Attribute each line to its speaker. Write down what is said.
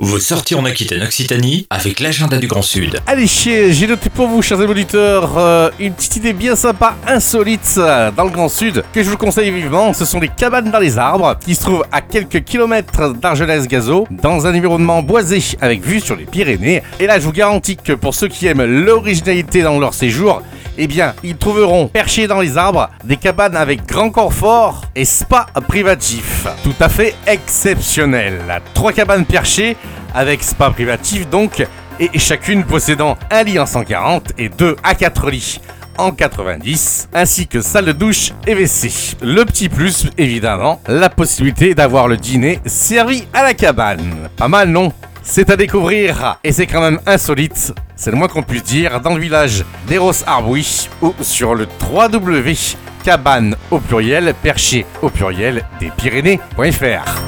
Speaker 1: Vous sortez en Aquitaine-Occitanie avec l'agenda du Grand Sud.
Speaker 2: Allez, j'ai noté pour vous, chers auditeurs, euh, une petite idée bien sympa, insolite, dans le Grand Sud, que je vous conseille vivement. Ce sont des cabanes dans les arbres, qui se trouvent à quelques kilomètres d'Argelès-Gazo, dans un environnement boisé, avec vue sur les Pyrénées. Et là, je vous garantis que pour ceux qui aiment l'originalité dans leur séjour, eh bien, ils trouveront perchés dans les arbres des cabanes avec grand confort et spa privatif. Tout à fait exceptionnel. Trois cabanes perchées avec spa privatif donc, et chacune possédant un lit en 140 et deux à 4 lits en 90, ainsi que salle de douche et WC. Le petit plus, évidemment, la possibilité d'avoir le dîner servi à la cabane. Pas mal, non? C'est à découvrir et c'est quand même insolite, c'est le moins qu'on puisse dire, dans le village d'Eros Arbouy ou sur le 3W cabane au pluriel perché au pluriel des Pyrénées.fr.